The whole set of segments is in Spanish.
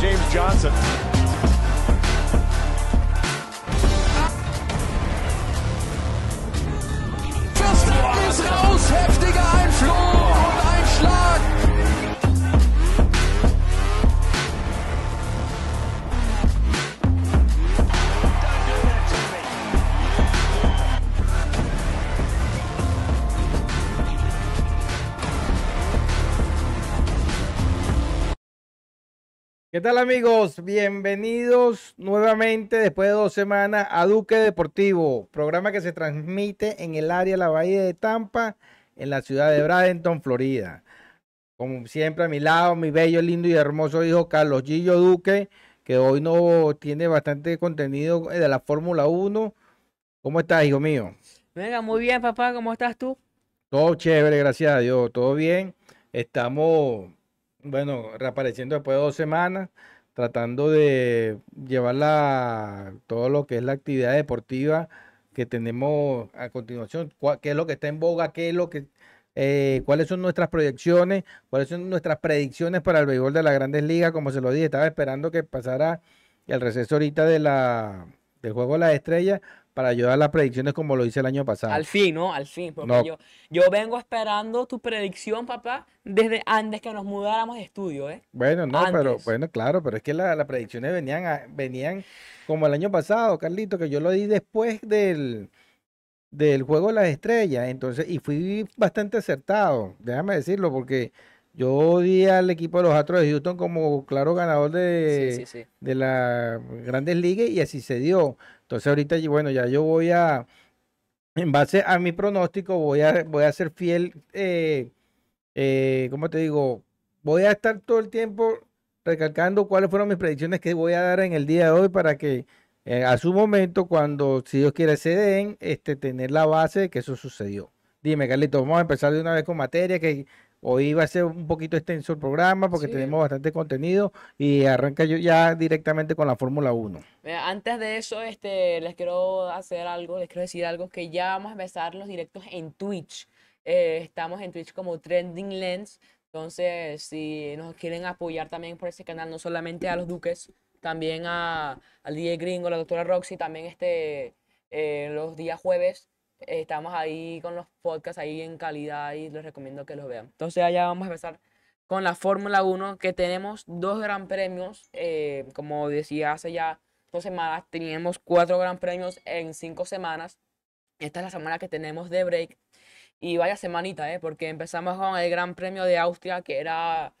James Johnson. ¿Qué tal amigos? Bienvenidos nuevamente después de dos semanas a Duque Deportivo, programa que se transmite en el área de la Bahía de Tampa, en la ciudad de Bradenton, Florida. Como siempre a mi lado, mi bello, lindo y hermoso hijo Carlos Gillo Duque, que hoy no tiene bastante contenido de la Fórmula 1. ¿Cómo estás, hijo mío? Venga, muy bien, papá, ¿cómo estás tú? Todo chévere, gracias a Dios, todo bien. Estamos bueno, reapareciendo después de dos semanas, tratando de llevar la, todo lo que es la actividad deportiva que tenemos a continuación, qué es lo que está en boga, qué es lo que, eh, cuáles son nuestras proyecciones, cuáles son nuestras predicciones para el béisbol de las grandes ligas, como se lo dije, estaba esperando que pasara el receso ahorita de la, del juego de las estrellas para ayudar a las predicciones como lo hice el año pasado. Al fin, ¿no? Al fin, porque yo, yo vengo esperando tu predicción, papá, desde antes que nos mudáramos de estudio, ¿eh? Bueno, no, pero bueno, claro, pero es que las predicciones venían, venían como el año pasado, Carlito, que yo lo di después del, del juego de las estrellas, entonces, y fui bastante acertado, déjame decirlo, porque yo di al equipo de los Astros de Houston como claro ganador de, de las grandes ligas y así se dio. Entonces ahorita, bueno, ya yo voy a, en base a mi pronóstico, voy a, voy a ser fiel, eh, eh, ¿cómo te digo? Voy a estar todo el tiempo recalcando cuáles fueron mis predicciones que voy a dar en el día de hoy para que eh, a su momento, cuando si Dios quiere se den, este, tener la base de que eso sucedió. Dime, Carlito, vamos a empezar de una vez con materia que Hoy va a ser un poquito extenso el programa porque tenemos bastante contenido y arranca yo ya directamente con la Fórmula 1. Antes de eso, este, les quiero hacer algo, les quiero decir algo, que ya vamos a empezar los directos en Twitch. Eh, estamos en Twitch como Trending Lens. Entonces, si nos quieren apoyar también por ese canal, no solamente a los Duques, también a, al DJ Gringo, la doctora Roxy, también este, eh, los días jueves estamos ahí con los podcasts ahí en calidad y les recomiendo que los vean. Entonces allá vamos a empezar con la Fórmula 1 que tenemos dos gran premios. Eh, como decía hace ya dos semanas, teníamos cuatro gran premios en cinco semanas. Esta es la semana que tenemos de break. Y vaya semanita, ¿eh? porque empezamos con el Gran Premio de Austria, que era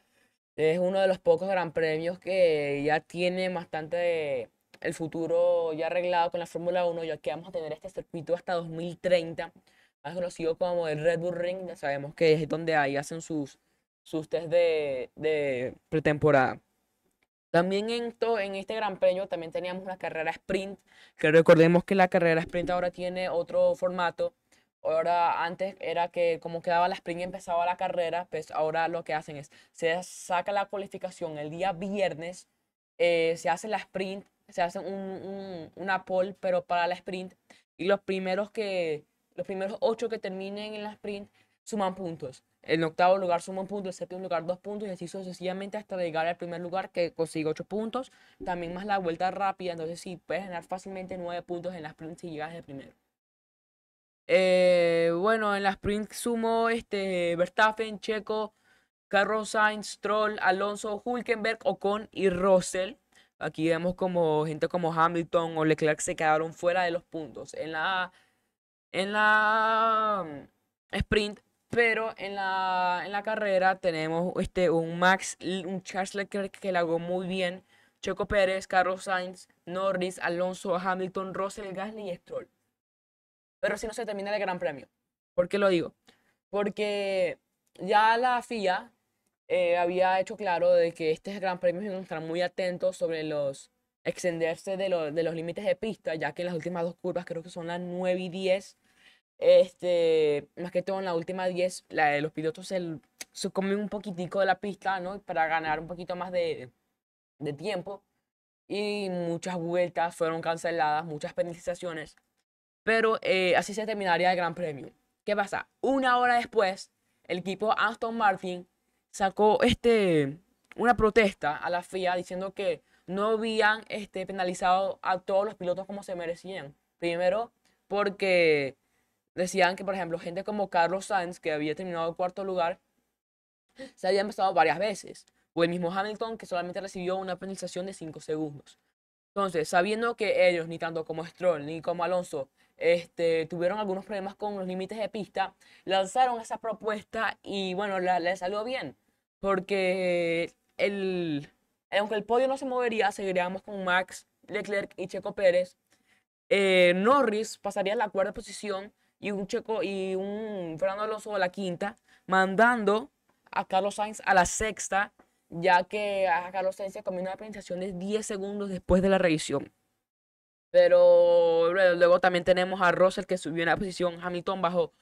es uno de los pocos gran premios que ya tiene bastante el futuro ya arreglado con la Fórmula 1, ya que vamos a tener este circuito hasta 2030, más conocido como el Red Bull Ring, ya sabemos que es donde ahí hacen sus, sus test de, de pretemporada. También en, en este Gran Premio también teníamos una carrera sprint, que recordemos que la carrera sprint ahora tiene otro formato. Ahora antes era que como quedaba la sprint y empezaba la carrera, pues ahora lo que hacen es, se saca la cualificación el día viernes, eh, se hace la sprint se hace un, una pole, pero para la sprint. Y los primeros que, los primeros ocho que terminen en la sprint suman puntos. El octavo lugar suma un punto, el séptimo lugar dos puntos y así sucesivamente hasta llegar al primer lugar que consigue ocho puntos. También más la vuelta rápida, entonces sí, puedes ganar fácilmente nueve puntos en la sprint si llegas de primero. Eh, bueno, en la sprint sumo este, Verstappen, Checo, Carlos Sainz, Stroll, Alonso, Hulkenberg, Ocon y Russell. Aquí vemos como gente como Hamilton o Leclerc se quedaron fuera de los puntos en la, en la mm, sprint, pero en la, en la carrera tenemos este, un Max, un Charles Leclerc que la hago muy bien, Checo Pérez, Carlos Sainz, Norris, Alonso, Hamilton, Russell, Gasly y Stroll. Pero si no se termina el Gran Premio. ¿Por qué lo digo? Porque ya la FIA eh, había hecho claro de que este Gran Premio iban a estar muy atentos sobre los extenderse de, de, los límites de pista, ya que en las últimas dos curvas, creo que son las 9 y 10, este, más que todo en la última 10, la, los pilotos se, se comen un poquitico de la pista, ¿no? Para ganar un poquito más de, de tiempo. Y muchas vueltas fueron canceladas, muchas penalizaciones. Pero eh, así se terminaría el Gran Premio. ¿Qué pasa? Una hora después, el equipo Aston Martin sacó este, una protesta a la FIA diciendo que no habían este, penalizado a todos los pilotos como se merecían. Primero, porque decían que, por ejemplo, gente como Carlos Sainz, que había terminado en cuarto lugar, se había empezado varias veces. O el mismo Hamilton, que solamente recibió una penalización de 5 segundos. Entonces, sabiendo que ellos, ni tanto como Stroll ni como Alonso, este, tuvieron algunos problemas con los límites de pista, lanzaron esa propuesta y bueno, le salió bien, porque el, Aunque el podio no se movería, seguiríamos con Max, Leclerc y Checo Pérez. Eh, Norris pasaría a la cuarta posición y un Checo y un Fernando Alonso a la quinta, mandando a Carlos Sainz a la sexta, ya que a Carlos Sainz se comió una penalización de 10 segundos después de la revisión. Pero luego también tenemos a Russell que subió una posición, Hamilton bajó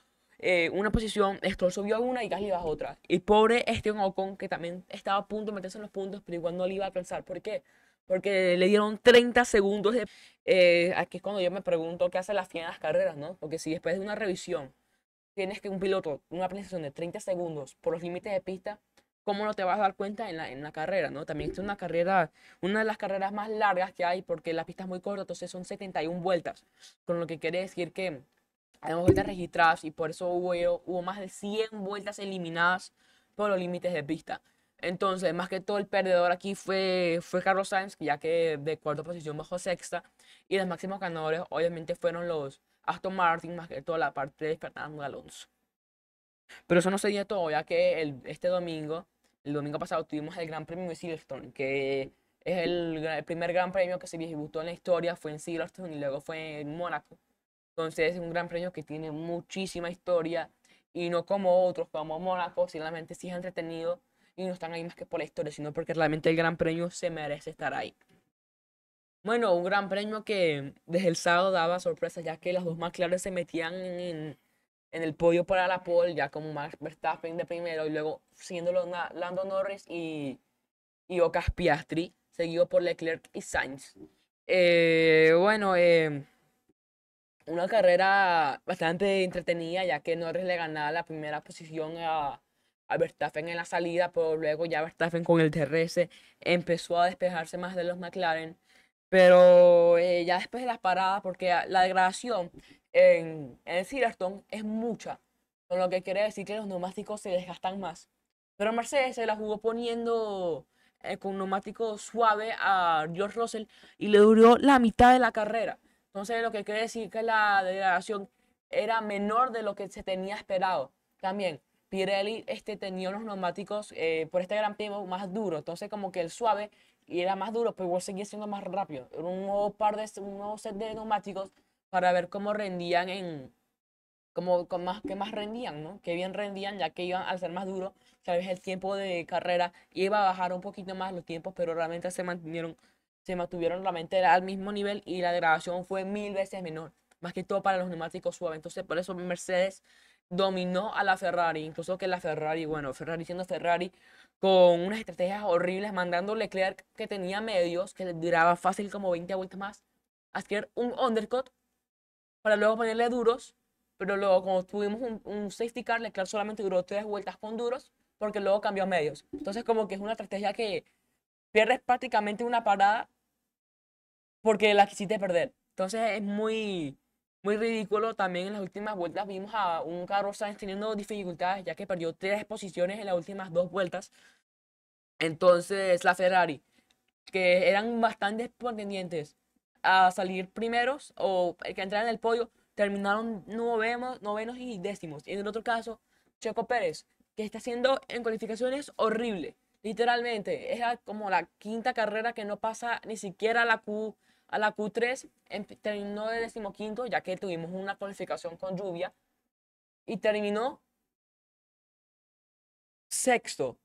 eh, una posición, Stroll subió una y Gasly bajó otra. Y pobre Esteban Ocon, que también estaba a punto de meterse en los puntos, pero igual no le iba a alcanzar. ¿Por qué? Porque le dieron 30 segundos. De, eh, aquí es cuando yo me pregunto qué hace la FIA en las carreras, ¿no? Porque si después de una revisión tienes que un piloto, una penalización de 30 segundos por los límites de pista, ¿cómo no te vas a dar cuenta en la, en la carrera, ¿no? También es una carrera, una de las carreras más largas que hay porque la pista es muy corta, entonces son 71 vueltas, con lo que quiere decir que hay vueltas registradas y por eso hubo, hubo más de 100 vueltas eliminadas por los límites de pista. Entonces, más que todo el perdedor aquí fue, fue Carlos Sainz, ya que de cuarta posición bajó sexta. Y los máximos ganadores obviamente fueron los Aston Martin, más que toda la parte de Fernando Alonso. Pero eso no sería todo, ya que el, este domingo, el domingo pasado, tuvimos el Gran Premio de Silverstone, que es el, el primer Gran Premio que se disputó en la historia, fue en Silverstone y luego fue en Mónaco. Entonces es un gran premio que tiene muchísima historia y no como otros, como Mónaco, simplemente sí es entretenido y no están ahí más que por la historia, sino porque realmente el gran premio se merece estar ahí. Bueno, un gran premio que desde el sábado daba sorpresa, ya que las dos McLaren se metían en, en el podio para la pole, ya como Max Verstappen de primero y luego siguiéndolo Lando Norris y, y Ocas Piastri, seguido por Leclerc y Sainz. Eh, bueno, eh, una carrera bastante entretenida, ya que Norris le ganaba la primera posición a, a Verstappen en la salida, pero luego ya Verstappen con el DRS empezó a despejarse más de los McLaren. Pero eh, ya después de las paradas, porque la degradación en, en Silverstone es mucha, con lo que quiere decir que los neumáticos se desgastan más. Pero Mercedes se la jugó poniendo eh, con neumático suave a George Russell y le duró la mitad de la carrera. Entonces, lo que quiere decir que la degradación era menor de lo que se tenía esperado. También, Pirelli este, tenía unos neumáticos eh, por este gran premio más duros. Entonces, como que el suave era más duro, pero igual seguía siendo más rápido. Era un nuevo, par de, un nuevo set de neumáticos para ver cómo rendían en. Como, con más, que más rendían, ¿no? Que bien rendían, ya que iban al ser más duros, tal vez el tiempo de carrera iba a bajar un poquito más los tiempos, pero realmente se mantuvieron se mantuvieron realmente al mismo nivel y la degradación fue mil veces menor, más que todo para los neumáticos suaves. Entonces, por eso Mercedes dominó a la Ferrari, incluso que la Ferrari, bueno, Ferrari siendo Ferrari, con unas estrategias horribles, mandando Leclerc que tenía medios, que le duraba fácil como 20 vueltas más, a hacer un undercut para luego ponerle duros, pero luego como tuvimos un, un safety car, Leclerc solamente duró tres vueltas con duros, porque luego cambió medios. Entonces como que es una estrategia que pierdes prácticamente una parada porque la quisiste perder. Entonces es muy, muy ridículo. También en las últimas vueltas vimos a un Carlos Sainz teniendo dificultades, ya que perdió tres posiciones en las últimas dos vueltas. Entonces la Ferrari, que eran bastante pretendientes a salir primeros o que entrar en el podio, terminaron novenos, novenos y décimos. Y en el otro caso, Checo Pérez, que está haciendo en cualificaciones horrible. Literalmente, es como la quinta carrera que no pasa ni siquiera la Q, a la Q3 terminó de decimoquinto, ya que tuvimos una cualificación con lluvia, y terminó sexto.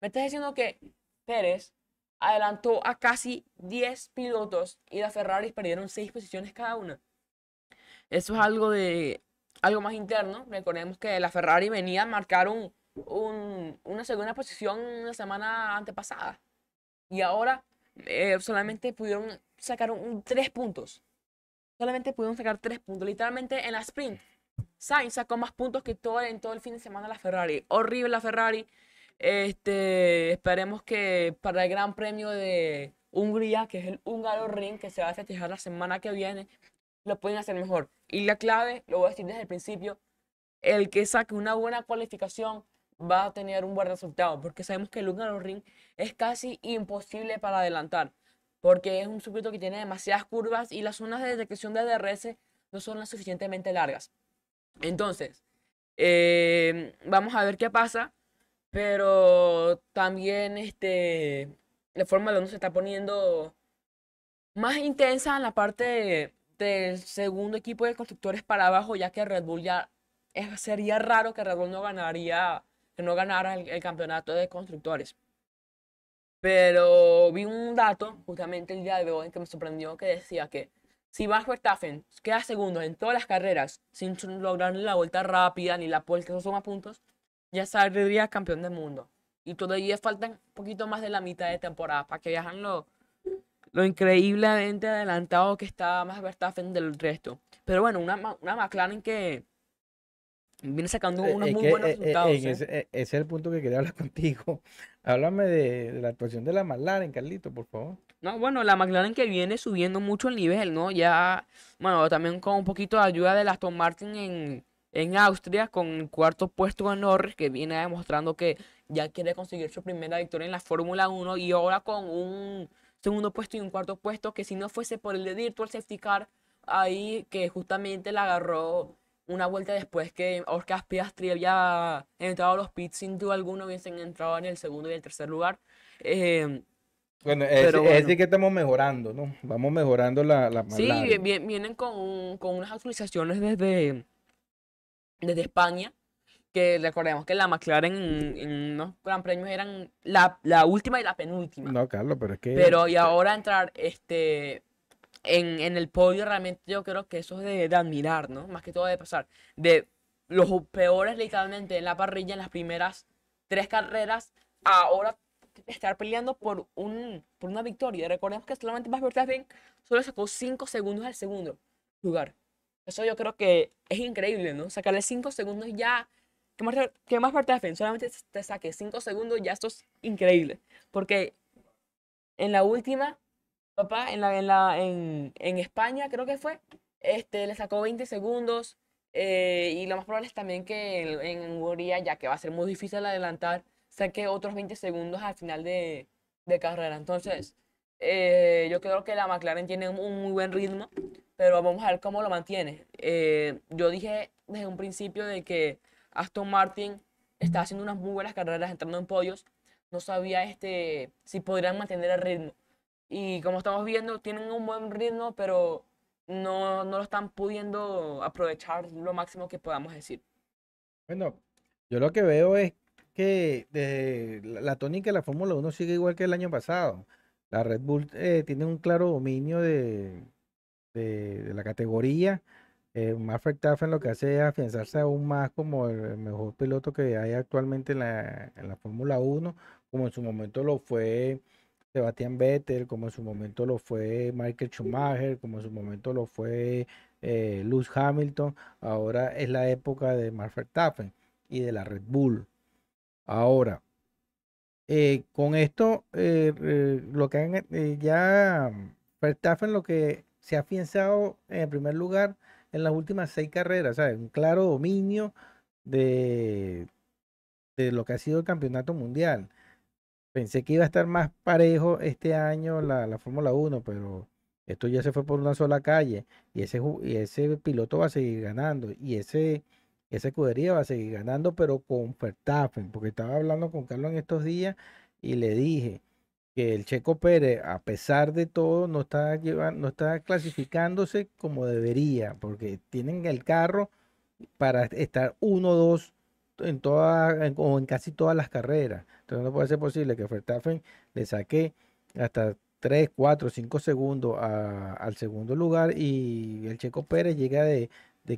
Me estás diciendo que Pérez adelantó a casi 10 pilotos y las Ferrari perdieron 6 posiciones cada una. Eso es algo de algo más interno. Recordemos que la Ferrari venía a marcar un, una segunda posición la semana antepasada. Y ahora eh, solamente pudieron sacar un, tres puntos. Solamente pudieron sacar tres puntos. Literalmente en la sprint. Sainz sacó más puntos que todo en todo el fin de semana la Ferrari. Horrible la Ferrari. Este, esperemos que para el Gran Premio de Hungría, que es el Húngaro Ring, que se va a festejar la semana que viene, lo pueden hacer mejor. Y la clave, lo voy a decir desde el principio, el que saque una buena cualificación va a tener un buen resultado, porque sabemos que el Húngaro Ring es casi imposible para adelantar porque es un circuito que tiene demasiadas curvas y las zonas de detección de DRS no son las suficientemente largas. Entonces, eh, vamos a ver qué pasa, pero también este, la Fórmula 1 se está poniendo más intensa en la parte del segundo equipo de constructores para abajo, ya que Red Bull ya sería raro que Red Bull no ganaría, que no ganara el, campeonato de constructores. Pero vi un dato justamente el día de hoy que me sorprendió que decía que si Max Verstappen queda segundo en todas las carreras sin lograr ni la vuelta rápida ni la pole que suma puntos, ya saldría campeón del mundo. Y todavía faltan un poquito más de la mitad de temporada para que viajan lo, lo increíblemente adelantado que está Max Verstappen del resto. Pero bueno, una, una McLaren que viene sacando Eh, unos muy que buenos eh, eh, resultados. ¿eh? ese, ese es el punto que quería hablar contigo. Háblame de, de la actuación de la McLaren, Carlito, por favor. No, bueno, la McLaren que viene subiendo mucho el nivel, ¿no? Ya, bueno, también con un poquito de ayuda de Aston Martin en, en Austria, con el cuarto puesto en Norris, que viene demostrando que ya quiere conseguir su primera victoria en la Fórmula 1, y ahora con un segundo puesto y un cuarto puesto, que si no fuese por el de Virtual Safety Car, ahí que justamente la agarró una vuelta después que Oscar Piastri había entrado a los pits sin duda alguna, hubiesen entrado en el segundo y el tercer lugar. Eh, Bueno, es, Pero es bueno. decir que estamos mejorando, ¿no? Vamos mejorando la, la Sí, vi- vienen con, con unas actualizaciones desde, desde España, que recordemos que la McLaren en, en unos gran premios eran la, la última y la penúltima. No, Carlos, pero es que Pero y ahora entrar este, en, en el podio, realmente yo creo que eso es de, de admirar, ¿no? Más que todo de pasar de los peores literalmente en la parrilla en las primeras tres carreras, ahora estar peleando por, un, por una victoria. Recordemos que solamente Max Verstappen solo sacó 5 segundos al segundo lugar. Eso yo creo que es increíble, ¿no? Sacarle 5 segundos ya, que más, que más Verstappen solamente te saque 5 segundos, ya esto es increíble. Porque en la última, papá, en, la, en, la, en, en España creo que fue, este, le sacó 20 segundos. eh, y lo más probable es también que en, Hungría, ya que va a ser muy difícil adelantar, saque otros 20 segundos al final de, de carrera. Entonces, eh, yo creo que la McLaren tiene un muy buen ritmo, pero vamos a ver cómo lo mantiene. Eh, yo dije desde un principio de que Aston Martin está haciendo unas muy buenas carreras, entrando en podios. No sabía este, si podrían mantener el ritmo. Y como estamos viendo, tienen un buen ritmo, pero no, no lo están pudiendo aprovechar lo máximo que podamos decir. Bueno, yo lo que veo es que desde la, tónica de la Fórmula 1 sigue igual que el año pasado. La Red Bull eh, tiene un claro dominio de, de- de la categoría. Eh, Max Verstappen lo que hace es afianzarse aún más como el mejor piloto que hay actualmente en la, en la Fórmula 1, como en su momento lo fue Sebastián Vettel, como en su momento lo fue Michael Schumacher, como en su momento lo fue eh, Lewis Hamilton. Ahora es la época de Max Verstappen y de la Red Bull. Ahora, eh, con esto, eh, eh, lo que han, ya Verstappen lo que se ha afianzado en primer lugar en las últimas seis carreras, ¿sabes? Un claro dominio de, de lo que ha sido el campeonato mundial. Pensé que iba a estar más parejo este año la, la Fórmula 1, pero esto ya se fue por una sola calle y ese, y ese piloto va a seguir ganando y ese, esa escudería va a seguir ganando, pero con Verstappen, porque estaba hablando con Carlos en estos días y le dije que el Checo Pérez, a pesar de todo, no está llevando, no está clasificándose como debería, porque tienen el carro para estar 1-2 en todas en- o en casi todas las carreras. Entonces no puede ser posible que Verstappen le saque hasta 3, 4, 5 segundos al segundo lugar y el Checo Pérez llega de,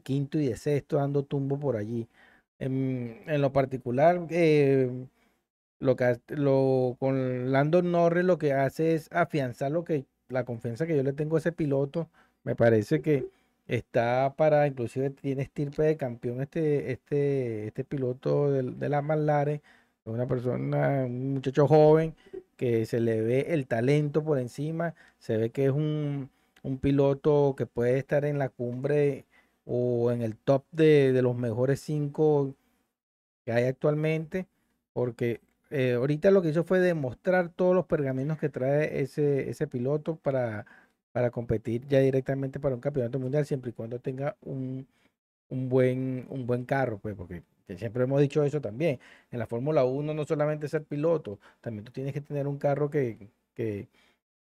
quinto y de sexto dando tumbo por allí. En, lo particular, eh, lo que lo, con Lando Norris lo que hace es afianzar lo que la confianza que yo le tengo a ese piloto. Me parece que está para, inclusive tiene estirpe de campeón este, este, este piloto del- de, la McLaren, es una persona, un muchacho joven que se le ve el talento por encima, se ve que es un, un piloto que puede estar en la cumbre o en el top de, de los mejores cinco que hay actualmente, porque eh, ahorita lo que hizo fue demostrar todos los pergaminos que trae ese, ese piloto para, para competir ya directamente para un campeonato mundial, siempre y cuando tenga un, un buen, un buen carro, pues, porque que siempre hemos dicho eso también. En la Fórmula 1 no solamente ser piloto, también tú tienes que tener un carro que, que,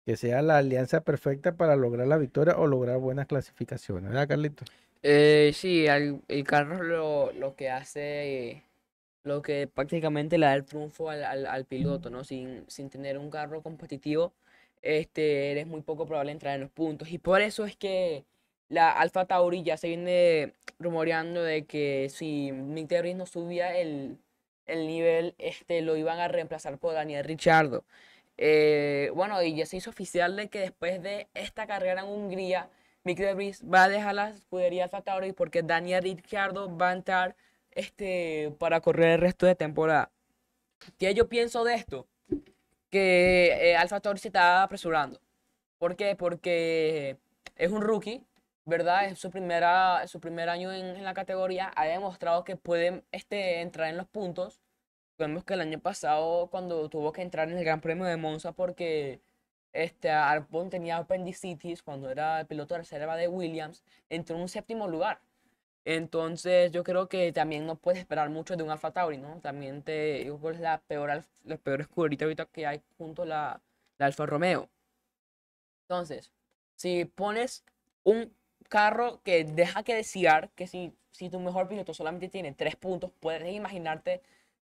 que sea la alianza perfecta para lograr la victoria o lograr buenas clasificaciones, ¿verdad, Carlito? Eh, sí, al- el carro lo, lo que hace, lo que prácticamente le da el triunfo al, al- al piloto, ¿no? Sin, sin tener un carro competitivo, este, eres muy poco probable entrar en los puntos. Y por eso es que la Alfa Tauri ya se viene rumoreando de que si Nick Debris no subía el, el nivel, este, lo iban a reemplazar por Daniel Ricciardo. Eh, bueno, y ya se hizo oficial de que después de esta carrera en Hungría, Mick Debris va a dejar la escudería Alfa Tauri porque Daniel Ricciardo va a entrar este, para correr el resto de temporada. ¿Qué yo pienso de esto? Que eh, Alfa Tauri se está apresurando. ¿Por qué? Porque es un rookie, ¿verdad? Es su, primera, su primer año en, en la categoría. Ha demostrado que puede este, entrar en los puntos. Vemos que el año pasado, cuando tuvo que entrar en el Gran Premio de Monza, porque este, Albon tenía apendicitis cuando era el piloto de reserva de Williams, entró en un séptimo lugar. Entonces, yo creo que también no puedes esperar mucho de un Alfa Tauri, ¿no? También te, que es la peor, la peor escudería ahorita que hay junto a la, la Alfa Romeo. Entonces, si pones un carro que deja que desear, que si, si tu mejor piloto solamente tiene tres puntos, puedes imaginarte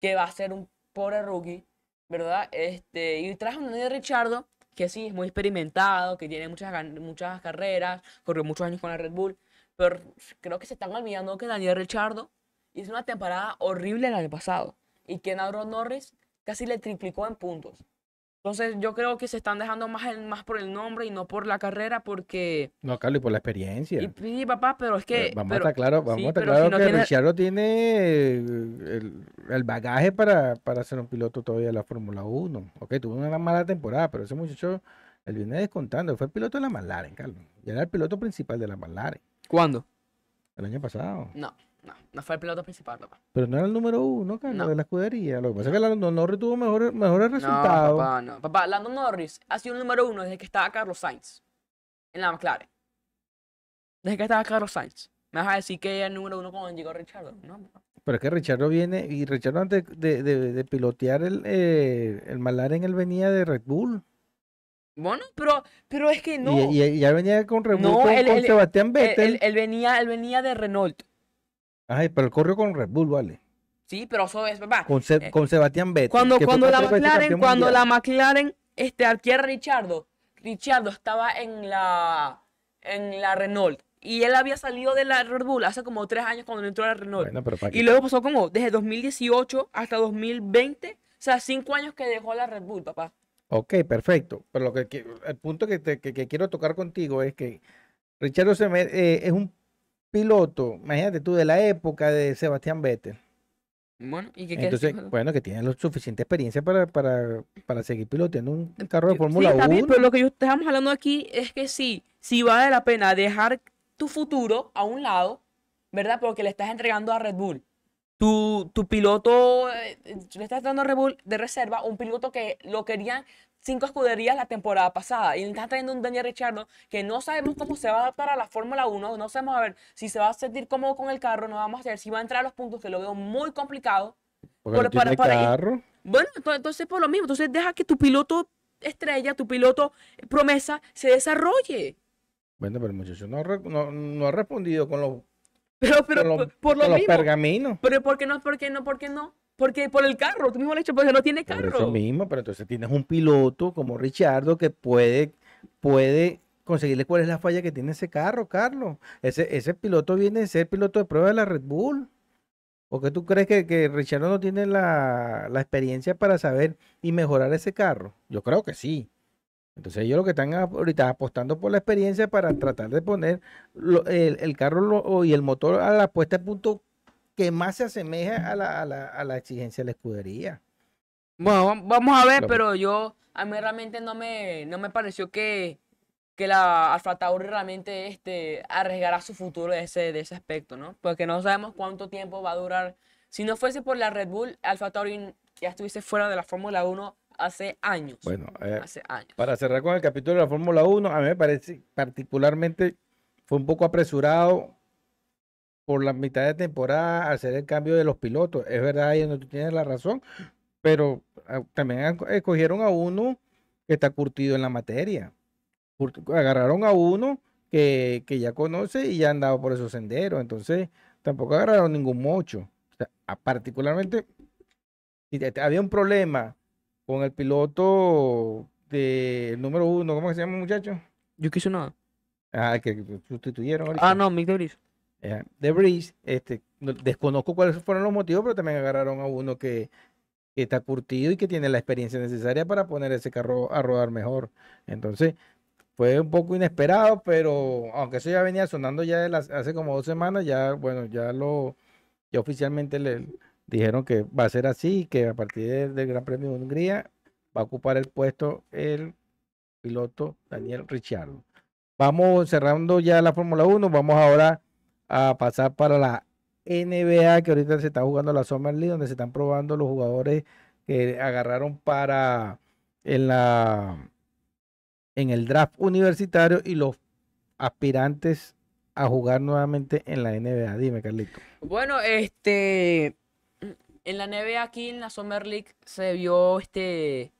que va a ser un pobre rookie, ¿verdad? Este, y traes a un Daniel Richardo, que sí, es muy experimentado, que tiene muchas, muchas carreras, corrió muchos años con la Red Bull, pero creo que se están olvidando que Daniel Richardo hizo una temporada horrible el año pasado y que Aaron Norris casi le triplicó en puntos. Entonces yo creo que se están dejando más, el- más por el nombre y no por la carrera porque... No, Carlos, y por la experiencia. Y, sí, papá, pero es que... vamos pero- a estar claro, vamos sí, a estar pero claro si no que tiene- Ricciardo tiene eh, el, el bagaje para, para ser un piloto todavía de la Fórmula 1. Ok, tuvo una mala temporada, pero ese muchacho, él viene descontando. Fue el piloto de la McLaren, Carlos. Y era el piloto principal de la McLaren ¿Cuándo? el año pasado. No, no, no fue el piloto principal, papá. Pero no era el número uno, Carlos, No. de la escudería. Lo que pasa es que Lando Norris tuvo mejores, mejores No, resultados. papá, no. Papá, Lando Norris ha sido el número uno desde que estaba Carlos Sainz en la McLaren. Desde que estaba Carlos Sainz. ¿Me vas a decir que era el número uno cuando llegó Richardo? No, papá. Pero es que Richardo viene, y Richardo antes de, de- de pilotear el, eh, el McLaren, él venía de Red Bull. Bueno, pero, pero es que no. Y, y- y ya venía con Red Bull No, con, él- con él- Sebastián Vettel. él- él venía, él venía de Renault. Ay, pero él corrió con Red Bull, vale. Sí, pero eso es, papá. Con, Se- Eh, con Sebastián Vettel. Cuando, cuando la McLaren, cuando mundial. la McLaren este, adquiere a Richardo, Richardo estaba en la, en la Renault. Y él había salido de la Red Bull hace como tres años cuando entró a la Renault. Bueno, Y luego pasó como desde 2018 hasta 2020. O sea, cinco años que dejó la Red Bull, papá. Ok, perfecto. Pero lo que, el punto que, te- que- que quiero tocar contigo es que Richardo se me- eh, es un piloto, imagínate tú, de la época de Sebastián Vettel. Bueno, ¿y qué Entonces, bueno, que tiene la suficiente experiencia para, para, para seguir piloteando un carro de Sí, Fórmula está bien, 1. pero lo que yo estamos hablando aquí es que sí, sí vale la pena dejar tu futuro a un lado, ¿verdad? Porque le estás entregando a Red Bull. Tu, tu piloto, eh, eh, le estás dando de reserva, un piloto que lo querían cinco escuderías la temporada pasada. Y le estás trayendo un Daniel Ricciardo que no sabemos cómo se va a adaptar a la Fórmula 1, no sabemos a ver si se va a sentir cómodo con el carro, no vamos a ver si va a entrar a los puntos, que lo veo muy complicado. Porque no por- para- tiene para- carro. Bueno, ento- entonces por lo mismo, entonces deja que tu piloto estrella, tu piloto promesa se desarrolle. Bueno, pero el muchacho no, no, no ha respondido con los, Pero, pero por, por lo los mismo. pergaminos. Pero ¿por qué no? ¿Por qué no? ¿Por qué no? Porque por el carro, tú mismo lo has dicho, porque no tiene Por carro. eso mismo, pero entonces tienes un piloto como Richardo que puede, puede conseguirle cuál es la falla que tiene ese carro, Carlos. Ese, ese piloto viene de ser piloto de prueba de la Red Bull. ¿O qué tú crees que, que Richardo no tiene la, la experiencia para saber y mejorar ese carro? Yo creo que sí. Entonces ellos lo que están ahorita apostando por la experiencia para tratar de poner lo- el, el carro lo- y el motor a la puesta a punto que más se asemeja a la, a la, a la exigencia de la escudería. Bueno, vam- vamos a ver, Lo- pero yo, a mí realmente no me, no me pareció que, que la Alfa Tauri realmente este, arriesgará su futuro de ese, de ese aspecto, ¿no? Porque no sabemos cuánto tiempo va a durar. Si no fuese por la Red Bull, Alfa Tauri ya estuviese fuera de la Fórmula 1 hace años. Bueno, eh, hace años. Para cerrar con el capítulo de la Fórmula 1, a mí me parece particularmente fue un poco apresurado por la mitad de temporada hacer el cambio de los pilotos. Es verdad, ahí tú tienes la razón, pero ah, también escogieron a uno que está curtido en la materia. Agarraron a uno que, que ya conoce y ya ha andado por esos senderos. Entonces, tampoco agarraron ningún mocho. O sea, a- particularmente, si te- te- había un problema con el piloto del número uno, ¿cómo que se llama, muchacho? Yo quiso nada. Ah, que sustituyeron Ah, ahorita. no, Mick de Vries. Ya, De Breeze, este, no- desconozco cuáles fueron los motivos, pero también agarraron a uno que, que está curtido y que tiene la experiencia necesaria para poner ese carro a rodar mejor. Entonces, fue un poco inesperado, pero aunque eso ya venía sonando ya de las- hace como dos semanas, ya, bueno, ya lo, ya oficialmente le dijeron que va a ser así, que a partir de- del Gran Premio de Hungría va a ocupar el puesto el piloto Daniel Ricciardo. Vamos cerrando ya la Fórmula 1, vamos ahora a pasar para la NBA, que ahorita se está jugando la Summer League, donde se están probando los jugadores que agarraron para en la en el draft universitario y los aspirantes a jugar nuevamente en la NBA. Dime, Carlito. Bueno, este. En la NBA aquí en la Summer League se vio este.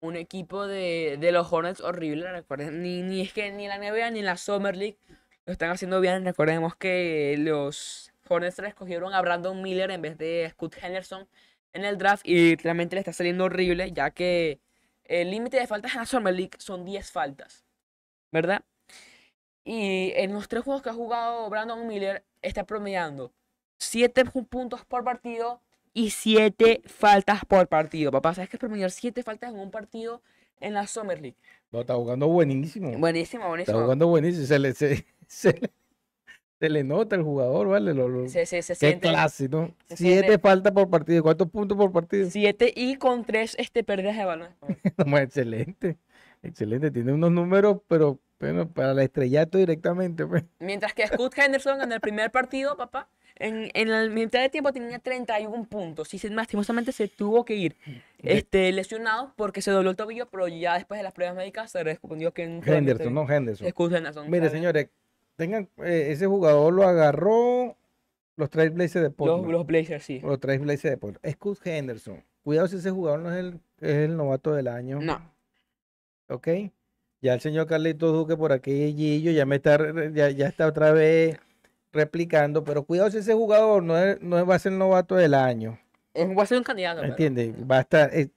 Un equipo de, de los Hornets horrible, recuerden. Ni, ni es que ni la NBA ni la Summer League lo están haciendo bien. Recordemos que los Hornets escogieron a Brandon Miller en vez de Scott Henderson en el draft y realmente le está saliendo horrible, ya que el límite de faltas en la Summer League son 10 faltas, ¿verdad? Y en los tres juegos que ha jugado Brandon Miller está promediando 7 puntos por partido y 7 faltas por partido. Papá, ¿sabes qué es promediar 7 faltas en un partido en la Summer League? No, está jugando buenísimo. Buenísimo, Está buenísimo. jugando buenísimo. Se le, se, se le, se le nota al jugador, ¿vale? Lo- lo- Se, se, se qué siente clase, ¿no? se Siete siente- faltas por partido. ¿Cuántos puntos por partido? 7 y con 3 este, pérdidas de balón. Excelente. Excelente. Tiene unos números, pero bueno, para el estrellato directamente, pues. Mientras que Scott Henderson en el primer partido, papá, en, en la mitad de tiempo tenía 31 puntos. Y lastimosamente se tuvo que ir De- este, lesionado porque se dobló el tobillo, pero ya después de las pruebas médicas se respondió que Henderson, no Henderson. Henderson. Mire, ¿sabes? señores, tengan, eh, ese jugador lo agarró los Trailblazers de Los, Portland. los Blazers, sí. Los Trailblazers de Portland. Scott Henderson. Cuidado si ese jugador no es el, es el novato del año. No. ¿Ok? Ya el señor Carlitos Duque por aquí, Gillo, ya me está, ya, ya está otra vez replicando, pero cuidado si ese jugador no, es, no va a ser el novato del año. Es, va a ser un candidato. ¿Entiendes? Va a estar. eh,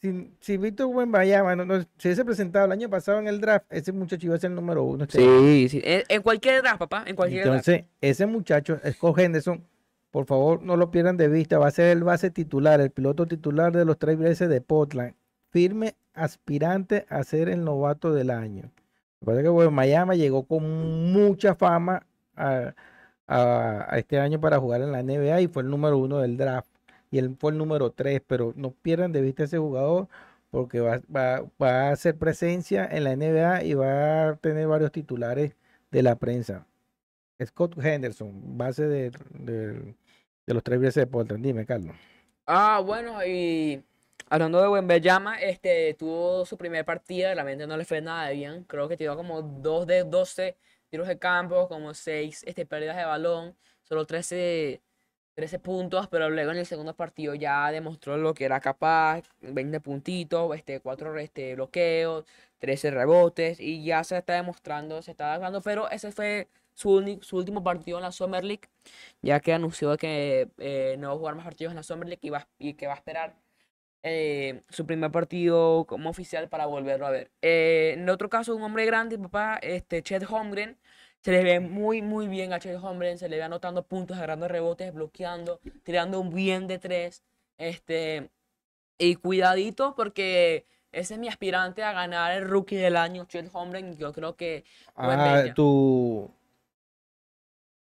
si, si Víctor Wembanyama no, no, se presentado el año pasado en el draft, ese muchacho iba a ser el número uno. este. Sí, sí. En, en cualquier draft, papá. En cualquier draft. Entonces, ese muchacho, Scott Henderson, por favor, no lo pierdan de vista. Va a ser el base titular, el piloto titular de los Trailblazers de Portland. Firme aspirante a ser el novato del año. Parece que bueno, Miami llegó con mucha fama a, a- a este año para jugar en la NBA y fue el número uno del draft. Y él fue el número tres, pero no pierdan de vista a ese jugador porque va, va- va a hacer presencia en la NBA y va a tener varios titulares de la prensa. Scott Henderson, base de, de- los tres de Portland. Dime, Carlos. Ah, bueno, y hablando de Wembanyama, este, tuvo su primer partida, realmente no le fue nada de bien. Creo que tiró como 2 de 12 tiros de campo, como 6 este, pérdidas de balón, solo 13, 13 puntos, pero luego en el segundo partido ya demostró lo que era capaz, 20 puntitos, este, 4 este, bloqueos, 13 rebotes, y ya se está demostrando, se está dando, pero ese fue su, su último partido en la Summer League, ya que anunció que eh, no va a jugar más partidos en la Summer League y, va, y que va a esperar eh, su primer partido como oficial para volverlo a ver. Eh, en otro caso, un hombre grande, papá, este Chet Holmgren, se le ve muy, muy bien a Chet Holmgren, se le ve anotando puntos, agarrando rebotes, bloqueando, tirando un bien de tres. Este, y cuidadito porque ese es mi aspirante a ganar el rookie del año, Chet Holmgren. Yo creo que Ah, tu,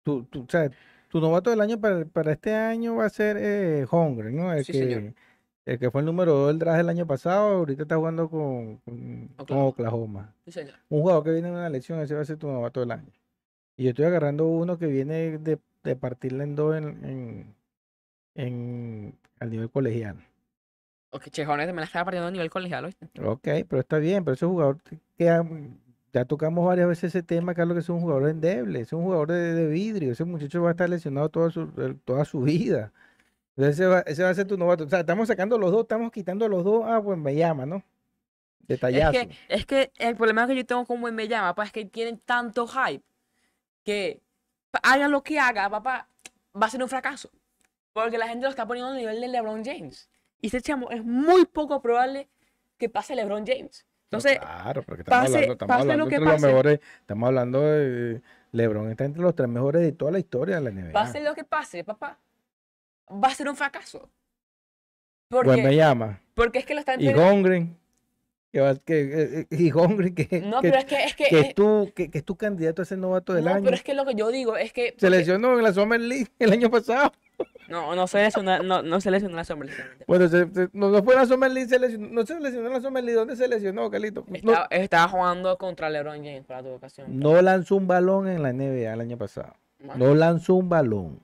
tu, tu, o sea, tu novato del año para, para este año va a ser eh, Holmgren, ¿no? El Sí, señor. El que fue el número 2 del draft el año pasado, ahorita está jugando con, con, con Oklahoma. Oklahoma. sí, señor. Un jugador que viene de una elección, ese va a ser tu novato del año. Y yo estoy agarrando uno que viene de, de partirla en dos en, en, en- al nivel colegial. Ok, Holmgren me la estaba partiendo a nivel colegial, ¿oíste? Ok, pero está bien, pero ese jugador que ha- ya tocamos varias veces ese tema, Carlos, que es un jugador endeble, es un jugador de, de vidrio, ese muchacho va a estar lesionado toda su, toda su vida. Ese va, ese va a ser tu novato. O sea, estamos sacando los dos, estamos quitando los dos a Wembanyama, ¿no? Es Detallazo. que, es que el problema que yo tengo con Wembanyama, papá, es que tienen tanto hype que haga lo que haga, papá, va a ser un fracaso. Porque la gente lo está poniendo a nivel de LeBron James. Y ese chamo es muy poco probable que pase LeBron James. No, Entonces, claro, porque estamos pase- hablando, estamos pase lo hablando que entre los mejores. Estamos hablando de. LeBron está entre los tres mejores de toda la historia de la NBA. pase lo que pase, papá, va a ser un fracaso. Pues me Porque, llama. porque es que lo están Y Holmgren. Que que, eh, eh, y Holmgren, que, No, que, pero es que, es que, que es- tu, que, que es tu candidato a ser novato del no, año. pero es que lo que yo digo es que. Se porque- lesionó en la Summer League el año pasado. No, no se lesionó, no, no se lesionó la sombra. literalmente. Bueno, se- se- no, no fue en la Summer League, se lesionó, no se lesionó en la Summer League. ¿Dónde se lesionó, Carlito? No, Estaba, estaba jugando contra LeBron James para tu ocasión. no lanzó un balón en la NBA el año pasado. Bueno, No lanzó un balón.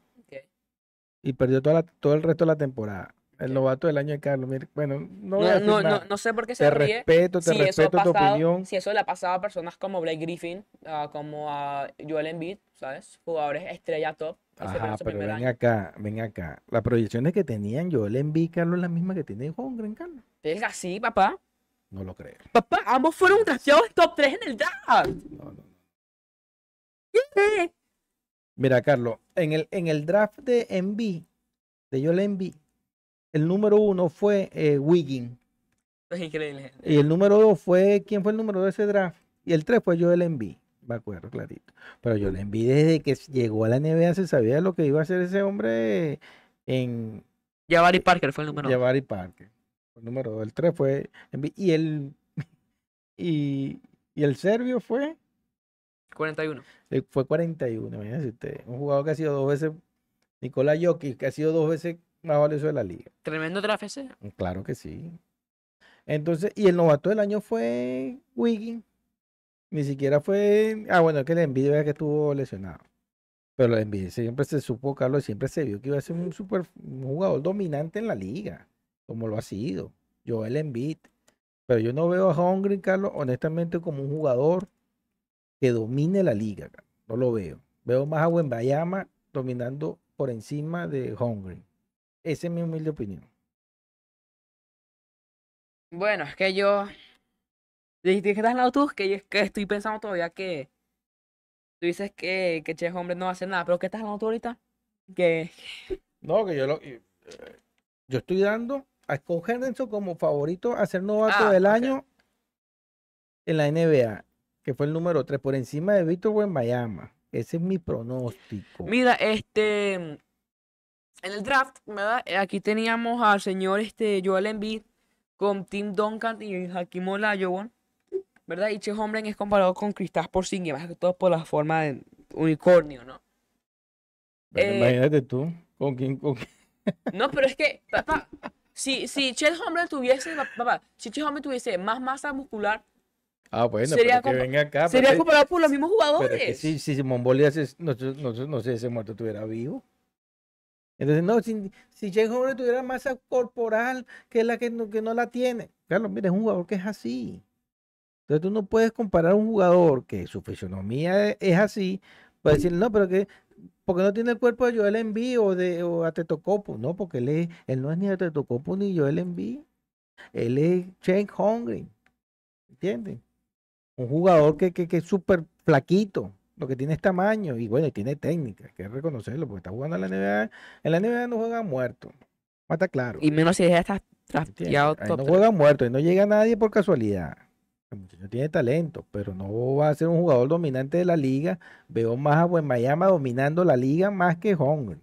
Y perdió toda la- todo el resto de la temporada. El novato del año de Carlos. bueno, no, No, voy a decir no, no, nada. no sé por qué se Te ríe. respeto, te Si eso, ha respeto tu pasado, opinión. si eso le ha pasado a personas como Blake Griffin, ah, como a Joel Embiid, ¿sabes? Jugadores estrella top. Ajá, pero ven año. acá, ven acá. Las proyecciones que tenían Joel Embiid, Carlos, la misma que tiene Holmgren, Carlos. Venga, sí, papá. No lo creo. Papá, ambos fueron drafteados top 3 en el draft. No, no, no. ¿Qué? Mira, Carlos, en el, en el draft de Embiid, de Joel Embiid, el número uno fue eh, Wiggins. Esto es increíble. Y el número dos fue, ¿quién fue el número de ese draft? Y el tres fue Joel Embiid, me acuerdo clarito. Pero Joel Embiid desde que llegó a la NBA se sabía lo que iba a hacer ese hombre en Jabari Parker fue el número. Jabari Parker. El número dos, el tres fue Embiid. Y el, y, y el serbio fue, 41. eh, fue 41, imagínense usted. Un jugador que ha sido dos veces, Nicolás Jokic, que ha sido dos veces más valioso de la liga. Tremendo draft ese. Claro que sí. Entonces, y el novato del año fue Wiggins. Ni siquiera fue. Ah, bueno, es que el envidia era que estuvo lesionado. Pero el envidia siempre se supo, Carlos, siempre se vio que iba a ser un super un jugador dominante en la liga, como lo ha sido. Joel Embiid. Pero yo no veo a Hungry, Carlos, honestamente, como un jugador que domine la liga. No lo veo. Veo más a Wembayama dominando por encima de Hungry. Esa es mi humilde opinión. Bueno, es que yo. Dijiste que estás lado tú, que, yo- que estoy pensando todavía que. Tú dices que, que Che Hombre no va a hacer nada, pero ¿qué estás hablando tú ahorita? Que. No, que yo lo. eh, Yo estoy dando a Scott Henderson como favorito a ser novato Ah, del año en la NBA, que fue el número 3, por encima de Víctor Wembanyama. Ese es mi pronóstico. Mira, este. En el draft, ¿verdad? Eh, Aquí teníamos al señor este, Joel Embiid con Tim Duncan y Hakim Olajuwon, ¿verdad? Y Che Hombre es comparado con Kristaps Porzingis, más que todo por la forma de unicornio, ¿no? Eh, imagínate tú, con quién, con quién- No, pero es que, papá, si, si Chet Hombre tuviese, pa- papá, si Chet Hombre tuviese más masa muscular, Ah, bueno, sería pero que venga acá. sería pero, comparado por los mismos pero jugadores. que si, si se- no, sé- no, sé- no sé, ese muerto estuviera vivo. Entonces, no, si, si Horner tuviera masa corporal, que es la que no, que no la tiene. Carlos, mira, es un jugador que es así. Entonces tú no puedes comparar a un jugador que su fisionomía es así, para decir, no, pero que, porque no tiene el cuerpo de Joel Embiid o de o. No, porque él, es- él no es ni Atetokounmpo ni Joel Embiid. Él es Shane Hungry. ¿Entiendes? Un jugador que, que, que es súper flaquito, lo que tiene es tamaño y bueno, y tiene técnica, hay que reconocerlo, porque está jugando en la NBA. En la NBA no juega muerto. Mata claro. Y menos si ya está ¿entiendes? drafteado Ahí top no juega muerto, y no llega nadie por casualidad. El muchacho tiene talento, pero no va a ser un jugador dominante de la liga. Veo más a Miami dominando la liga más que Hungry.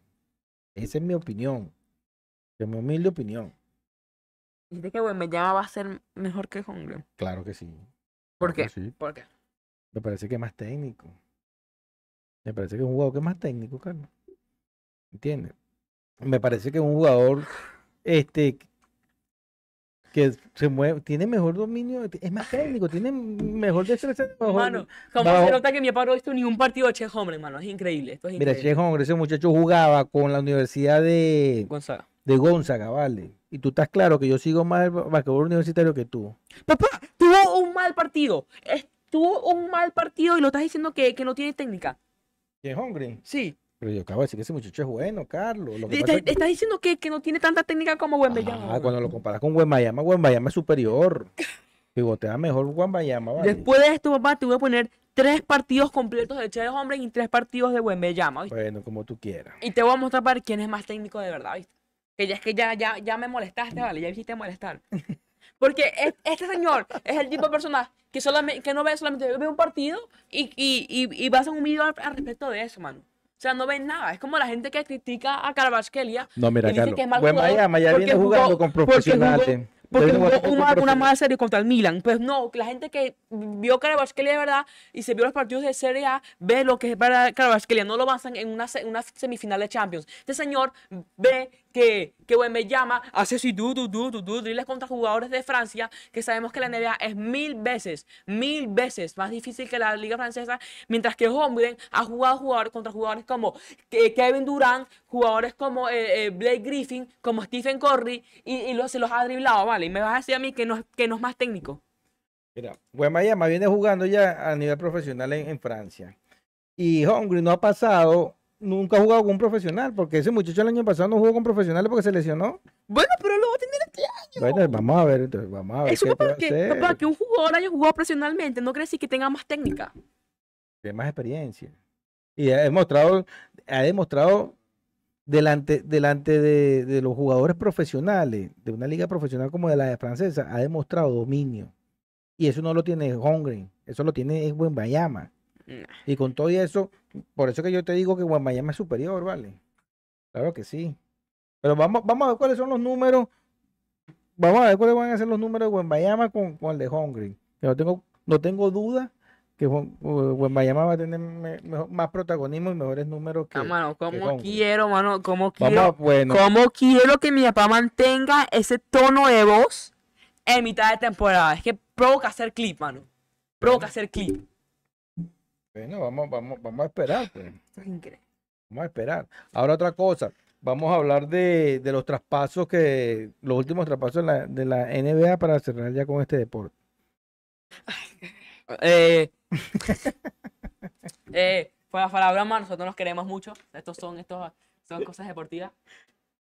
Esa es mi opinión. Es mi humilde opinión. Dijiste que Wembanyama va a ser mejor que Hombre. Claro que sí. ¿Por qué? sí. ¿Por qué? Me parece que es más técnico. Me parece que es un jugador que es más técnico, Carlos. ¿Entiendes? Me parece que es un jugador este que se mueve, tiene mejor dominio, es más técnico, tiene mejor destreza. Mano, como se nota que mi papá no ha visto ni un partido de Che Hombre, mano. Es increíble. Esto es Mira, increíble. Che Hongre, ese muchacho jugaba con la Universidad de, Gonzaga. De Gonzaga, ¿vale? Y tú estás claro que yo sigo más el basquetbol universitario que tú. Papá, tuvo un mal partido. Es- Tuvo un mal partido y lo estás diciendo que, que no tiene técnica. Che Hongre. Sí. Pero yo acabo de decir que ese muchacho es bueno, Carlos. Lo que Estás, pasa es que- estás diciendo que, que no tiene tanta técnica como Wembanyama. Ah, cuando lo comparas con Wembayama, Wembayama es superior. Pivotea mejor Wembayama, ¿vale? Después de esto, papá, te voy a poner tres partidos completos de Che Hombre y tres partidos de Wembanyama, ¿viste? Bueno, como tú quieras. Y te voy a mostrar para quién es más técnico de verdad, ¿viste? Que ya es que ya, ya, ya me molestaste, ¿vale? Ya hiciste molestar. Porque es- este señor es el tipo de persona que, solamente, que no ve solamente ve un partido y, y, y, y va a hacer un video al, al respecto de eso, mano. O sea, no ven nada. Es como la gente que critica a Carvajal No, mira, y dice Carlos. que es mal jugador ya porque viene jugó- jugando con porque jugó- profesionales. porque jugó jugando con una, una mala serie contra el Milan. Pues no, la gente que vio Carvajal de verdad y se vio los partidos de Serie A, ve lo que es para Carvajal. No lo basan en una, una semifinal de Champions. Este señor ve que, que llama hace así, du, du, du, du, du, dribles contra jugadores de Francia, que sabemos que la NBA es mil veces, mil veces más difícil que la Liga Francesa, mientras que Holmgren ha jugado jugadores contra jugadores como Ke- Kevin Durant, jugadores como eh, eh, Blake Griffin, como Stephen Curry, y, y se los ha driblado, ¿vale? Y me vas a decir a mí que no, que no es más técnico. Mira, Wembayama viene jugando ya a nivel profesional en, en Francia. Y Hungry no ha pasado, nunca ha jugado con un profesional, porque ese muchacho el año pasado no jugó con profesionales porque se lesionó. Bueno, pero lo va a tener este año. Bueno, vamos a ver, entonces, vamos a ver Eso qué puede que, papá, que un jugador haya jugado profesionalmente no quiere decir que tenga más técnica. Tiene más experiencia. Y ha demostrado, ha demostrado delante, delante de, de los jugadores profesionales, de una liga profesional como de la francesa, ha demostrado dominio. Y eso no lo tiene Hungry, eso lo tiene es Wembayama. Nah. Y con todo eso, por eso que yo te digo que Wembayama es superior, ¿vale? Claro que sí. Pero vamos, vamos a ver cuáles son los números. Vamos a ver cuáles van a ser los números de Wembayama con, con el de Hungry. No tengo, no tengo duda que Wembayama va a tener mejor- más protagonismo y mejores números que. Ah, mano, como Hungry. quiero, mano, Vamos quiero. bueno, ¿Cómo quiero que mi papá mantenga ese tono de voz en mitad de temporada? Es que provoca hacer clip, mano. Provoca hacer clip. Bueno, vamos, vamos, vamos a esperar, pues. Esto es increíble. Vamos a esperar. Ahora otra cosa. Vamos a hablar de, de los traspasos que, los últimos traspasos de la, de la NBA para cerrar ya con este deporte. Eh, eh, fuera, fuera broma, nosotros nos queremos mucho. Estos son, estos son cosas deportivas.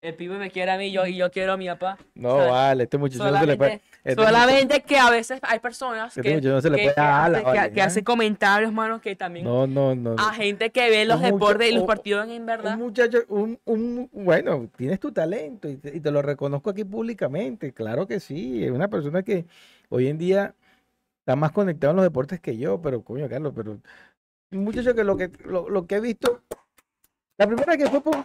El pibe me quiere a mí yo, y yo quiero a mi papá. No, ¿sabes? vale, este muchacho no se le puede. Solamente, este solamente que a veces hay personas Este que, muchacho no se le puede que ala, hace- que- vale, que ¿eh? hace comentarios, mano, que también No, no, no. a gente que ve los deportes y los partidos en verdad. Un muchacho, un, un, bueno, tienes tu talento y te, y te lo reconozco aquí públicamente, claro que sí, es una persona que hoy en día está más conectado en los deportes que yo, pero coño, Carlos, pero un muchacho que lo que, lo, lo que he visto, la primera que fue por,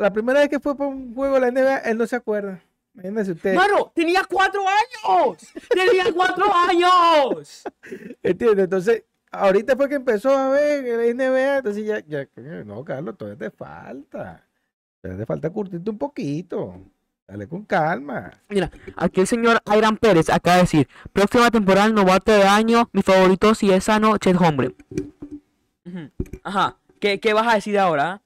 la primera vez que fue por un juego de la NBA, él no se acuerda. Imagínense ustedes, Mano, tenía cuatro años. Tenía cuatro años. ¿entiendes? Entonces, ahorita fue que empezó a ver la NBA, entonces ya, ya, no, Carlos, todavía te falta, todavía te falta curtirte un poquito, dale con calma. Mira, aquí el señor Airan Pérez acaba de decir, próxima temporada novato de año, mi favorito si es sano, Chet Hombre. Ajá, ¿Qué, ¿qué vas a decir ahora?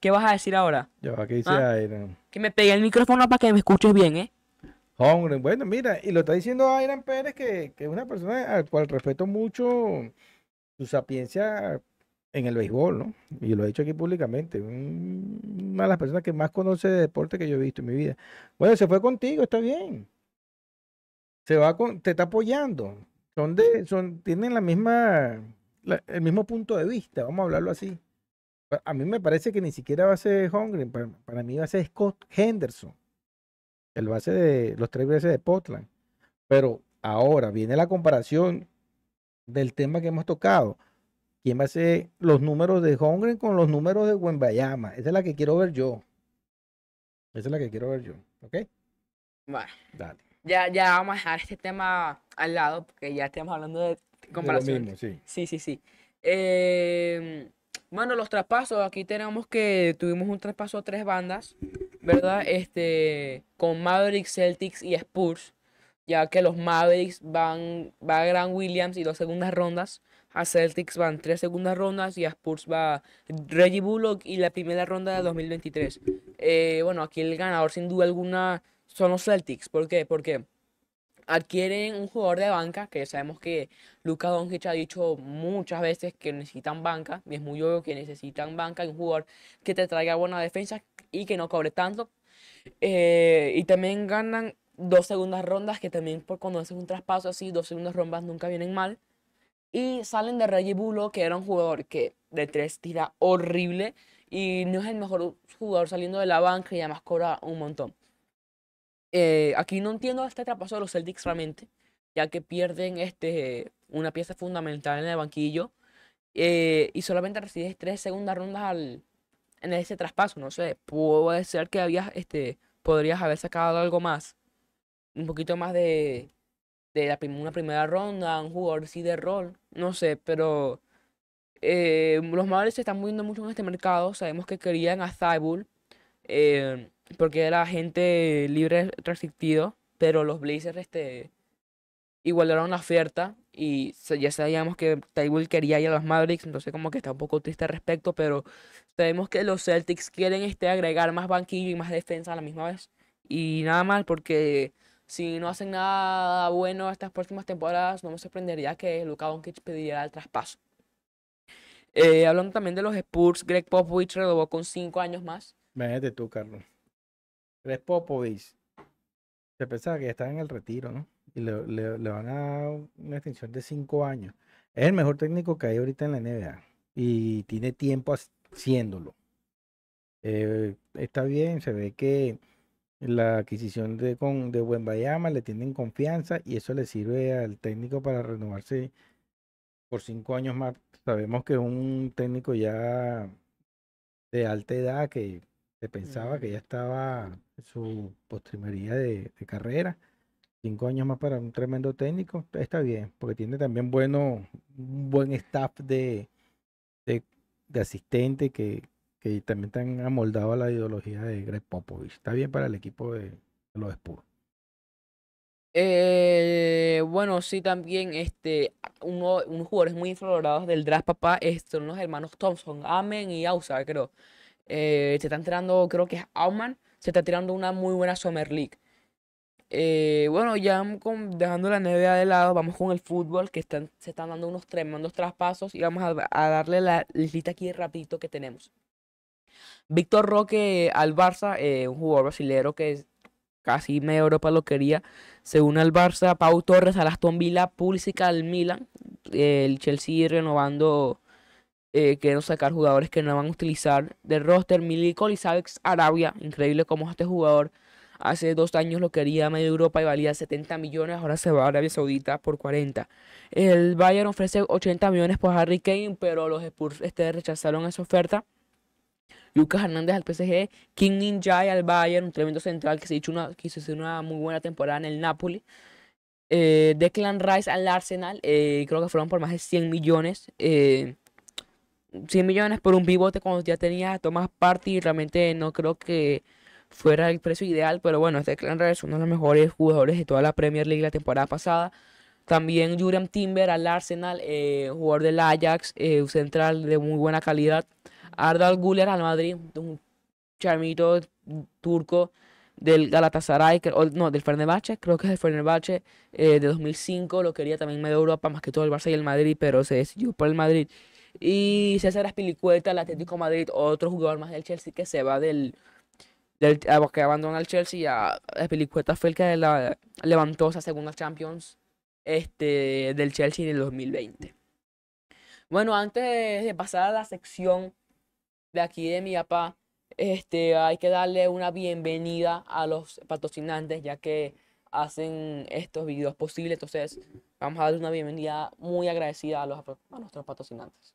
¿Qué vas a decir ahora? Ya va, que dice Ah. Iron. Que me pegue el micrófono para que me escuches bien, ¿eh? Hombre, bueno, mira, y lo está diciendo Iron Pérez, que, que es una persona al cual respeto mucho su sapiencia en el béisbol, ¿no? Y lo he dicho aquí públicamente. un- Una de las personas que más conoce de deporte que yo he visto en mi vida. Bueno, se fue contigo, está bien. Se va con, te está apoyando. Son de, son, tienen la misma, la- el mismo punto de vista, vamos a hablarlo así. Pa- A mí me parece que ni siquiera va a ser Holmgren, para, para mí va a ser Scott Henderson, el base de los tres veces de Portland. Pero ahora viene la comparación del tema que hemos tocado. ¿Quién va a ser los números de Holmgren con los números de Wembayama? Esa es la que quiero ver yo. Esa es la que quiero ver yo. ¿Ok? Bueno, Dale. ya, ya vamos a dejar este tema al lado, porque ya estamos hablando de De lo comparación. mismo, sí. Sí, sí, sí. Eh, bueno, los traspasos, aquí tenemos que tuvimos un traspaso a tres bandas, ¿verdad? Este, con Mavericks, Celtics y Spurs, ya que los Mavericks van, va Grant Williams y dos segundas rondas, a Celtics van tres segundas rondas y a Spurs va Reggie Bullock y la primera ronda de 2023. Eh, bueno, aquí el ganador sin duda alguna son los Celtics, ¿por qué? Porque adquieren un jugador de banca, que sabemos que Luka Doncic ha dicho muchas veces que necesitan banca, y es muy obvio que necesitan banca y un jugador que te traiga buena defensa y que no cobre tanto. Eh, y también ganan dos segundas rondas, que también por cuando haces un traspaso así, dos segundas rondas nunca vienen mal. Y salen de Reggie Bullock, que era un jugador que de tres tira horrible y no es el mejor jugador saliendo de la banca y además cobra un montón. Eh, aquí no entiendo este traspaso de los Celtics realmente, ya que pierden este, una pieza fundamental en el banquillo eh, y solamente recibes tres segundas rondas al, en ese traspaso. No sé, puede ser que habías, este, podrías haber sacado algo más, un poquito más de, de la una primera ronda, un jugador así de rol, no sé, pero eh, los Mavericks se están moviendo mucho en este mercado. Sabemos que querían a Thibault eh, porque era gente libre restrictido, pero los Blazers este, igualaron la oferta y ya sabíamos que Thibault quería ir a los Mavericks, entonces como que está un poco triste al respecto, pero sabemos que los Celtics quieren este, agregar más banquillo y más defensa a la misma vez. Y nada mal porque si no hacen nada bueno estas próximas temporadas, no me sorprendería que Luka Doncic pidiera el traspaso. Eh, hablando también de los Spurs, Greg Popovich renovó con cinco años más. Imagínate tú, Carlos. Greg Popovich. Se pensaba que ya estaba en el retiro, ¿no? Y le, le, van a dar una extensión de cinco años. Es el mejor técnico que hay ahorita en la NBA. Y tiene tiempo haciéndolo. Eh, está bien, se ve que la adquisición de, con, de Bayama le tienen confianza y eso le sirve al técnico para renovarse por cinco años más. Sabemos que es un técnico ya de alta edad que se pensaba que ya estaba en su postrimería de, carrera. Cinco años más para un tremendo técnico, está bien, porque tiene también bueno, un buen staff de, de, asistente que, que también están amoldados a la ideología de Greg Popovich. Está bien para el equipo de, los Spurs. Eh, bueno, sí, también este, uno, unos jugadores muy infravalorados del draft papá son los hermanos Thompson, Amen y Ausa, creo. Eh, se están tirando, creo que es Auman, se está tirando una muy buena Summer League. Eh, bueno, ya dejando la NBA de lado, vamos con el fútbol, que están, se están dando unos tremendos traspasos y vamos a, darle la lista aquí rapidito que tenemos. Víctor Roque al Barça, un jugador brasileño que casi media Europa lo quería. Según el Barça, Pau Torres al Aston Villa, Pulisic al Milan, el Chelsea renovando, eh, sacar jugadores que no van a utilizar del roster. Miliko Alex Arabia, increíble como este jugador hace dos años lo quería medio Europa y valía 70 millones, ahora se va a Arabia Saudita por 40. El Bayern ofrece 80 millones por Harry Kane, pero los Spurs este, rechazaron esa oferta. Lucas Hernández al PSG, King Ninjay al Bayern, un tremendo central que se hizo una, quiso hacer una muy buena temporada en el Napoli. Eh, Declan Rice al Arsenal, eh, creo que fueron por más de 100 millones. 100 eh, millones por un pivote cuando ya tenía a Thomas Party. Realmente no creo que fuera el precio ideal, pero bueno, Declan Rice, uno de los mejores jugadores de toda la Premier League la temporada pasada. También Julian Timber al Arsenal, jugador del Ajax, un central de muy buena calidad. Ardal Guller al Madrid, un charmito turco del Galatasaray, no, del Fenerbahce, creo que es del Fenerbahce eh, de 2005, lo quería también medio Europa, más que todo el Barça y el Madrid, pero se decidió por el Madrid. Y César Aspilicueta, el Atlético Madrid, otro jugador más del Chelsea que se va del, del que abandona el Chelsea, ya Aspilicueta fue el que levantó esa segunda Champions este, del Chelsea en el 2020. Bueno, antes de pasar a la sección de aquí de mi papá, este, hay que darle una bienvenida a los patrocinantes, ya que hacen estos videos posibles. Entonces, vamos a darle una bienvenida muy agradecida a, los, a nuestros patrocinantes.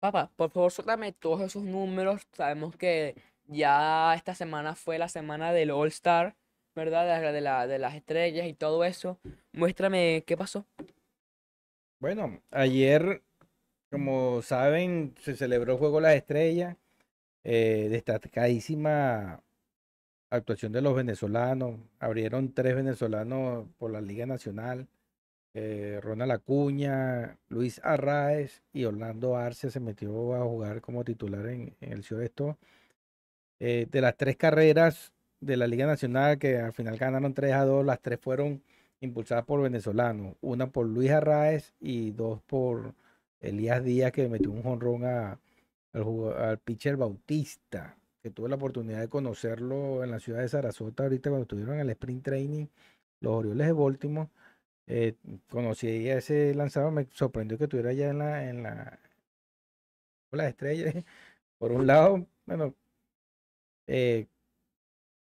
Papá, por favor, suéltame todos esos números. Sabemos que ya esta semana fue la semana del All Star, ¿verdad? De, la, de las estrellas y todo eso. Muéstrame qué pasó. Bueno, ayer, como saben, se celebró el Juego de las Estrellas. Eh, destacadísima actuación de los venezolanos. Abrieron tres venezolanos por la Liga Nacional. Eh, Ronald Acuña, Luis Arraez y Orlando Arce se metió a jugar como titular en, el Ciudad esto. Eh, de las tres carreras de la Liga Nacional, que al final ganaron 3 a 2, las tres fueron impulsadas por venezolanos. Una por Luis Arraez y dos por Elías Díaz, que metió un jonrón al, al pitcher Bautista, que tuve la oportunidad de conocerlo en la ciudad de Sarasota ahorita cuando estuvieron en el sprint training, los Orioles de Baltimore. Eh, conocí a ese lanzador, me sorprendió que estuviera allá en la, en la, la estrella. Por un lado, bueno, eh,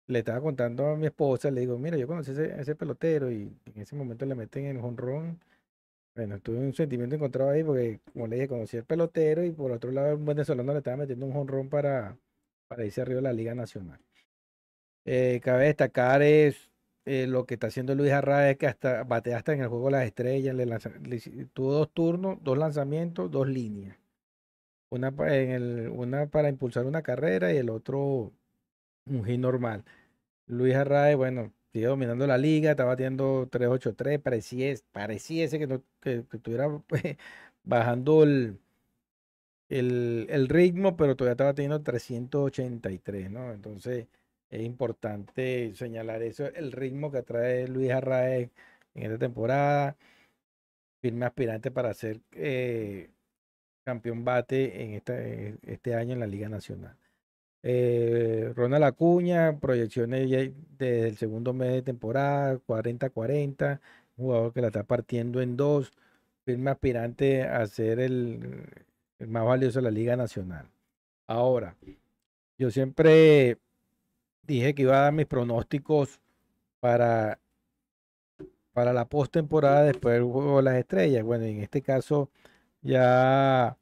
le estaba contando a mi esposa, le digo, mira, yo conocí ese, ese pelotero y en ese momento le meten en el jonrón. Bueno, tuve un sentimiento encontrado ahí porque, como le dije, conocí al pelotero y por otro lado, un venezolano le estaba metiendo un jonrón para, para irse arriba de la Liga Nacional. Eh, cabe destacar es eh, lo que está haciendo Luis Arraez, que hasta batea hasta en el juego las estrellas, le, tuvo dos turnos, dos lanzamientos, dos líneas. Una, en el, una para impulsar una carrera y el otro un hit normal. Luis Arraez, bueno, sigue dominando la liga, está batiendo 3-8-3, pareciese, pareciese que, que, estuviera bajando el, el, ritmo, pero todavía estaba teniendo 383, ¿no? Entonces es importante señalar eso, el ritmo que trae Luis Arraez en esta temporada, firme aspirante para ser eh, campeón bate en este año en la Liga Nacional. Eh, Ronald Acuña, proyecciones desde el segundo mes de temporada, 40-40, un jugador que la está partiendo en dos, firme aspirante a ser el, más valioso de la Liga Nacional. Ahora, yo siempre dije que iba a dar mis pronósticos para, para la postemporada después del juego de las estrellas. Bueno, en este caso ya,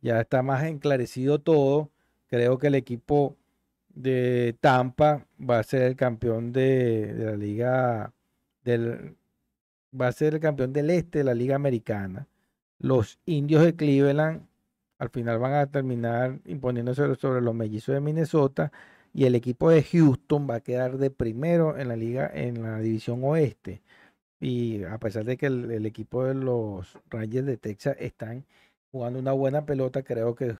ya está más enclarecido todo Creo que el equipo de Tampa va a ser el campeón de, la liga del va a ser el campeón del este de la liga americana. Los indios de Cleveland al final van a terminar imponiéndose sobre los mellizos de Minnesota y el equipo de Houston va a quedar de primero en la liga en la división oeste. Y a pesar de que el, equipo de los Rangers de Texas están jugando una buena pelota, creo que